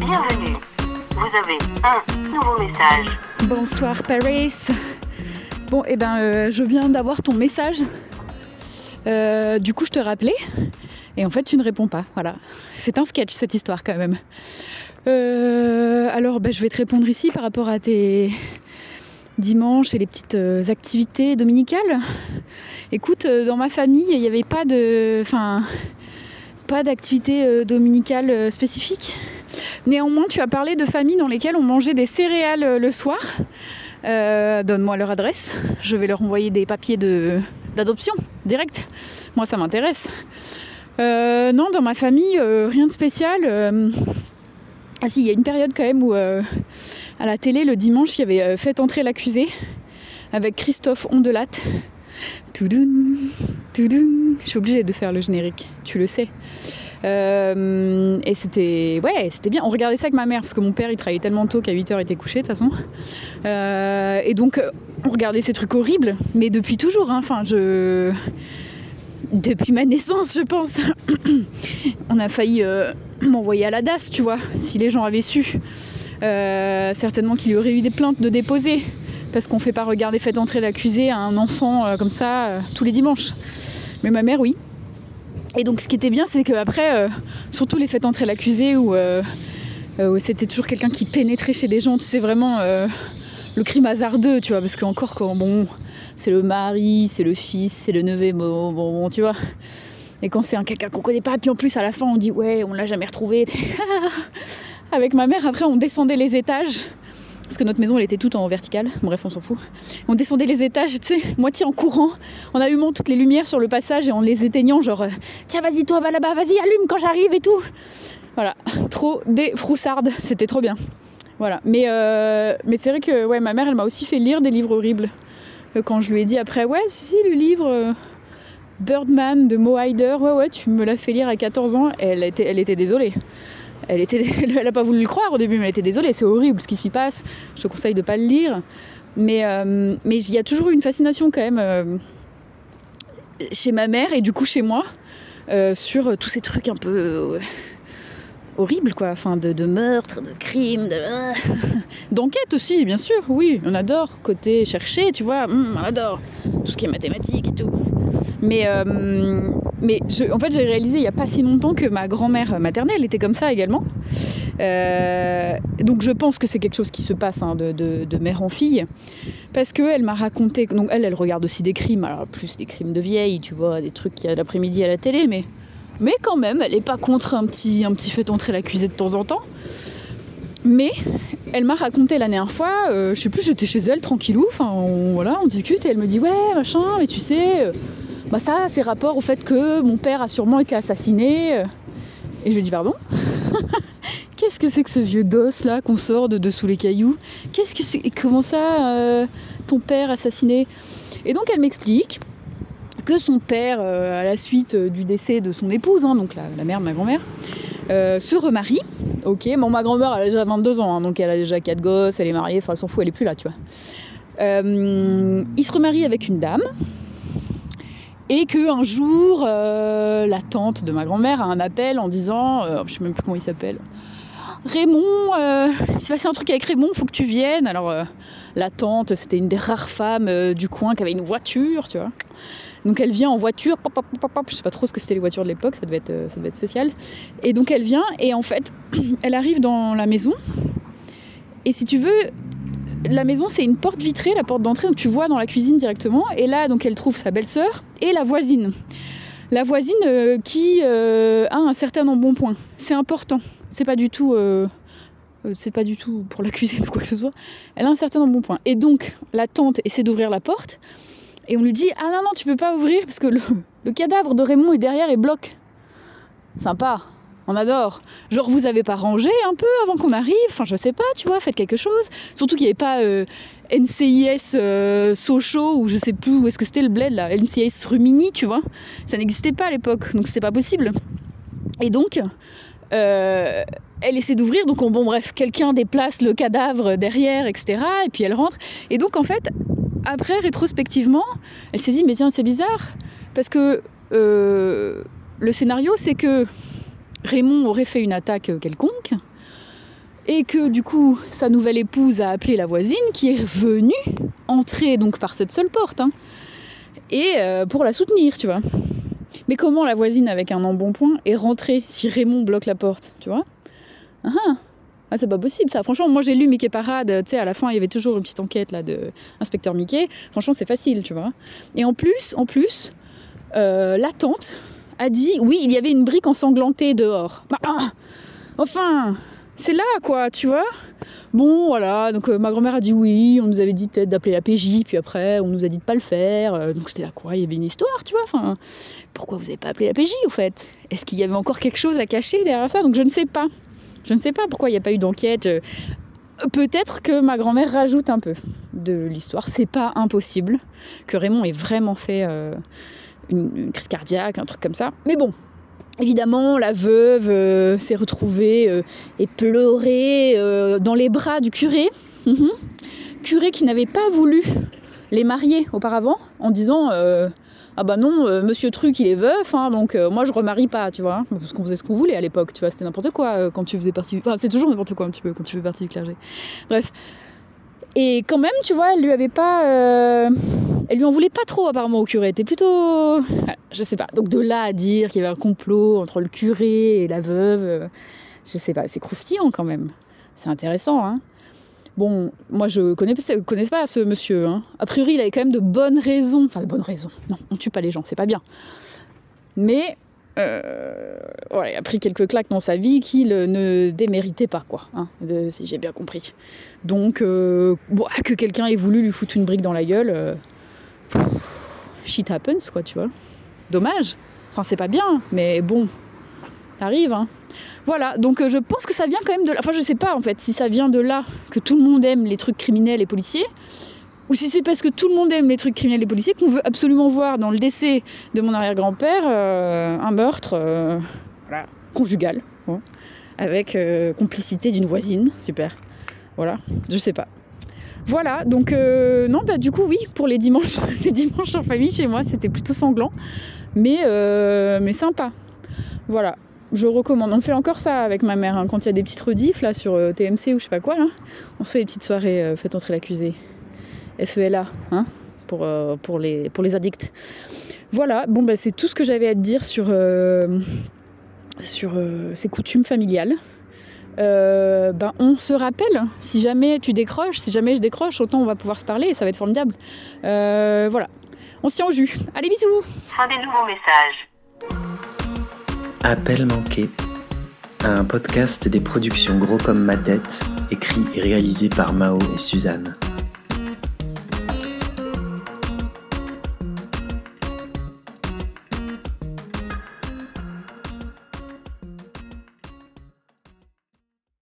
Bienvenue. Vous avez un nouveau message. Bonsoir Paris. Bon, eh ben, euh, je viens d'avoir ton message. Euh, du coup, je te rappelais. Et en fait, tu ne réponds pas. Voilà. C'est un sketch, cette histoire, quand même. Euh, alors, ben, je vais te répondre ici par rapport à tes dimanches et les petites activités dominicales. Écoute, dans ma famille, il n'y avait pas de. Enfin. Pas d'activité dominicale spécifique. Néanmoins, tu as parlé de familles dans lesquelles on mangeait des céréales euh, le soir. Euh, Donne-moi leur adresse. Je vais leur envoyer des papiers d'adoption direct. Moi, ça m'intéresse. Euh, non, dans ma famille, rien de spécial. Ah si, il y a une période quand même où à la télé, le dimanche, il y avait Fait entrer l'accusé avec Christophe Ondelat. Toudoun, toudoun. Je suis obligée de faire le générique, tu le sais. Euh, et c'était ouais, c'était bien. On regardait ça avec ma mère parce que mon père il travaillait tellement tôt qu'à 8h il était couché de toute façon. Euh, et donc euh, on regardait ces trucs horribles, mais depuis toujours. hein. Enfin, je depuis ma naissance, je pense. on a failli m'envoyer à la DAS, tu vois, si les gens avaient su. Certainement qu'il y aurait eu des plaintes de déposer parce qu'on fait pas regarder fait entrer l'accusé à un enfant comme ça tous les dimanches. Mais ma mère, oui. Et donc ce qui était bien, c'est qu'après, euh, surtout les fêtes entrer l'accusé où, euh, euh, où c'était toujours quelqu'un qui pénétrait chez des gens, tu sais vraiment le crime hasardeux, tu vois, parce qu'encore quand bon, c'est le mari, c'est le fils, c'est le neveu, bon, bon, bon, tu vois. Et quand c'est un quelqu'un qu'on connaît pas, puis en plus à la fin on dit ouais, on l'a jamais retrouvé. Avec ma mère, après on descendait les étages. Parce que notre maison, elle était toute en verticale. Bref, on s'en fout. On descendait les étages, tu sais, moitié en courant, en allumant toutes les lumières sur le passage et en les éteignant, genre, euh, tiens, vas-y, toi, va là-bas, vas-y, allume quand j'arrive et tout. Voilà, trop des froussardes, c'était trop bien. Voilà, mais, euh, mais c'est vrai que ouais, ma mère, elle m'a aussi fait lire des livres horribles. Euh, Quand je lui ai dit après, ouais, si, le livre Birdman de Mo Hyder, ouais, ouais, tu me l'as fait lire à 14 ans, elle était désolée. Elle, était, elle a pas voulu le croire au début, mais elle était désolée. C'est horrible ce qui s'y passe. Je te conseille de pas le lire. Mais euh, mais il y a toujours une fascination quand même euh, chez ma mère et du coup chez moi euh, sur tous ces trucs un peu horribles quoi. Enfin de, meurtre, de crime, de d'enquête aussi bien sûr. Oui, on adore côté chercher, tu vois. Hum, on adore tout ce qui est mathématiques et tout. Mais, mais en fait, j'ai réalisé il n'y a pas si longtemps que ma grand-mère maternelle était comme ça également. Euh, donc je pense que c'est quelque chose qui se passe hein, de, mère en fille. Parce qu'elle m'a raconté. Donc elle, elle regarde aussi des crimes, plus des crimes de vieilles, tu vois, des trucs qu'il y a l'après-midi à la télé, mais, mais quand même, elle n'est pas contre un petit, un petit fait entrer l'accusé de temps en temps. Mais elle m'a raconté la dernière fois, euh, je sais plus, j'étais chez elle tranquillou, enfin voilà, on discute et elle me dit ouais machin, mais tu sais, euh, bah ça c'est rapport au fait que mon père a sûrement été assassiné. euh. Et je lui dis pardon? Qu'est-ce que c'est que ce vieux dos là qu'on sort de dessous les cailloux? Qu'est-ce que c'est Comment ça euh, ton père assassiné? Et donc elle m'explique que son père, euh, à la suite du décès de son épouse, hein, donc la, mère de ma grand-mère, se remarie. Ok, bon, ma grand-mère, elle a déjà 22 ans, hein, donc elle a déjà 4 gosses, elle est mariée, enfin, elle s'en fout, elle est plus là, tu vois. Il se remarie avec une dame, et que un jour, euh, la tante de ma grand-mère a un appel en disant, euh, je sais même plus comment il s'appelle, Raymond, euh, il s'est passé un truc avec Raymond, faut que tu viennes. Alors euh, la tante, c'était une des rares femmes euh, du coin qui avait une voiture, tu vois. Donc elle vient en voiture, pop, pop, pop, je sais pas trop ce que c'était les voitures de l'époque, ça devait ça devait être spécial. Et donc elle vient et en fait, elle arrive dans la maison. Et si tu veux, la maison c'est une porte vitrée, la porte d'entrée, donc tu vois dans la cuisine directement. Et là, donc elle trouve sa belle-sœur et la voisine. La voisine euh, qui euh, a un certain embonpoint. C'est important. C'est pas du tout. euh, euh, c'est pas du tout pour l'accuser de quoi que ce soit. Elle a un certain embonpoint. Et donc, la tante essaie d'ouvrir la porte. Et on lui dit Ah non, non, tu peux pas ouvrir parce que le, le cadavre de Raymond est derrière et bloque. Sympa. On adore. Genre, vous avez pas rangé un peu avant qu'on arrive? Enfin, je sais pas, tu vois, faites quelque chose. Surtout qu'il n'y avait pas euh, NCIS euh, Sochaux ou je sais plus où est-ce que c'était le bled là, NCIS Rumini, tu vois. Ça n'existait pas à l'époque, donc c'était pas possible. Et donc, euh, elle essaie d'ouvrir, donc on- bon bref, quelqu'un déplace le cadavre derrière, etc. Et puis elle rentre. Et donc en fait, après, rétrospectivement, elle s'est dit, mais tiens, c'est bizarre, parce que euh, le scénario, c'est que Raymond aurait fait une attaque quelconque, et que du coup sa nouvelle épouse a appelé la voisine qui est venue entrer donc par cette seule porte hein, et euh, pour la soutenir, tu vois. Mais comment la voisine avec un embonpoint est rentrée si Raymond bloque la porte, tu vois? Ah, ah. ah, c'est pas possible ça. Franchement, moi j'ai lu Mickey Parade, tu sais, à la fin il y avait toujours une petite enquête là de inspecteur Mickey. Franchement, c'est facile, tu vois. Et en plus, en plus, euh, la tante a dit oui, il y avait une brique ensanglantée dehors. Bah, ah, enfin, c'est là quoi, tu vois. Bon, voilà, donc euh, ma grand-mère a dit oui, on nous avait dit peut-être d'appeler la PJ, puis après on nous a dit de pas le faire. Euh, donc c'était là quoi, il y avait une histoire, tu vois. Enfin, pourquoi vous avez pas appelé la PJ au fait? Est-ce qu'il y avait encore quelque chose à cacher derrière ça? Donc je ne sais pas. Je ne sais pas pourquoi il n'y a pas eu d'enquête. Euh, peut-être que ma grand-mère rajoute un peu de l'histoire. C'est pas impossible que Raymond ait vraiment fait une crise cardiaque, un truc comme ça. Mais bon, Évidemment, la veuve euh, s'est retrouvée euh, et pleurée euh, dans les bras du curé. Mhm. Curé qui n'avait pas voulu les marier auparavant en disant Ah bah non, monsieur Truc il est veuf, hein, donc moi je remarie pas, tu vois. Parce qu'on faisait ce qu'on voulait à l'époque, tu vois, c'était n'importe quoi quand tu faisais partie. Enfin, c'est toujours n'importe quoi un petit peu quand tu fais partie du clergé. Bref. Et quand même, tu vois, elle lui avait pas. Euh, elle lui en voulait pas trop, apparemment, au curé. Était plutôt. Je sais pas. Donc de là à dire qu'il y avait un complot entre le curé et la veuve, euh, je sais pas. C'est croustillant quand même. C'est intéressant, hein. Bon, moi je connais, connais pas ce monsieur. Hein. A priori, il avait quand même de bonnes raisons. Enfin, de bonnes raisons. Non, on tue pas les gens, c'est pas bien. Mais euh, il a pris quelques claques dans sa vie qu'il ne déméritait pas, quoi, hein, si j'ai bien compris. Donc, euh, que quelqu'un ait voulu lui foutre une brique dans la gueule, euh, shit happens, quoi, tu vois. Dommage. Enfin, c'est pas bien, mais bon, arrive, hein. Voilà, donc je pense que ça vient quand même de là. Enfin, je sais pas en fait si ça vient de là que tout le monde aime les trucs criminels et policiers, ou si c'est parce que tout le monde aime les trucs criminels et policiers qu'on veut absolument voir dans le décès de mon arrière-grand-père euh, un meurtre euh, conjugal, hein, avec euh, complicité d'une voisine. Super. Voilà, je sais pas. Voilà, donc non, bah du coup oui, pour les dimanches, les dimanches en famille chez moi, c'était plutôt sanglant, mais, mais sympa. Voilà, je recommande. On fait encore ça avec ma mère, hein, quand il y a des petites rediffs là sur TMC ou je sais pas quoi, là, on se fait des petites soirées, faites entrer l'accusé. FELA, hein, pour, euh, pour, les, pour les addicts. Voilà, bon, bah, c'est tout ce que j'avais à te dire sur, euh, sur euh, ces coutumes familiales. ben, on se rappelle, si jamais tu décroches, si jamais je décroche, autant on va pouvoir se parler et ça va être formidable. voilà, on se tient au jus. Allez, bisous Fin des nouveaux messages. Appel manqué. Un podcast des productions Gros comme ma tête, écrit et réalisé par Mao et Suzanne.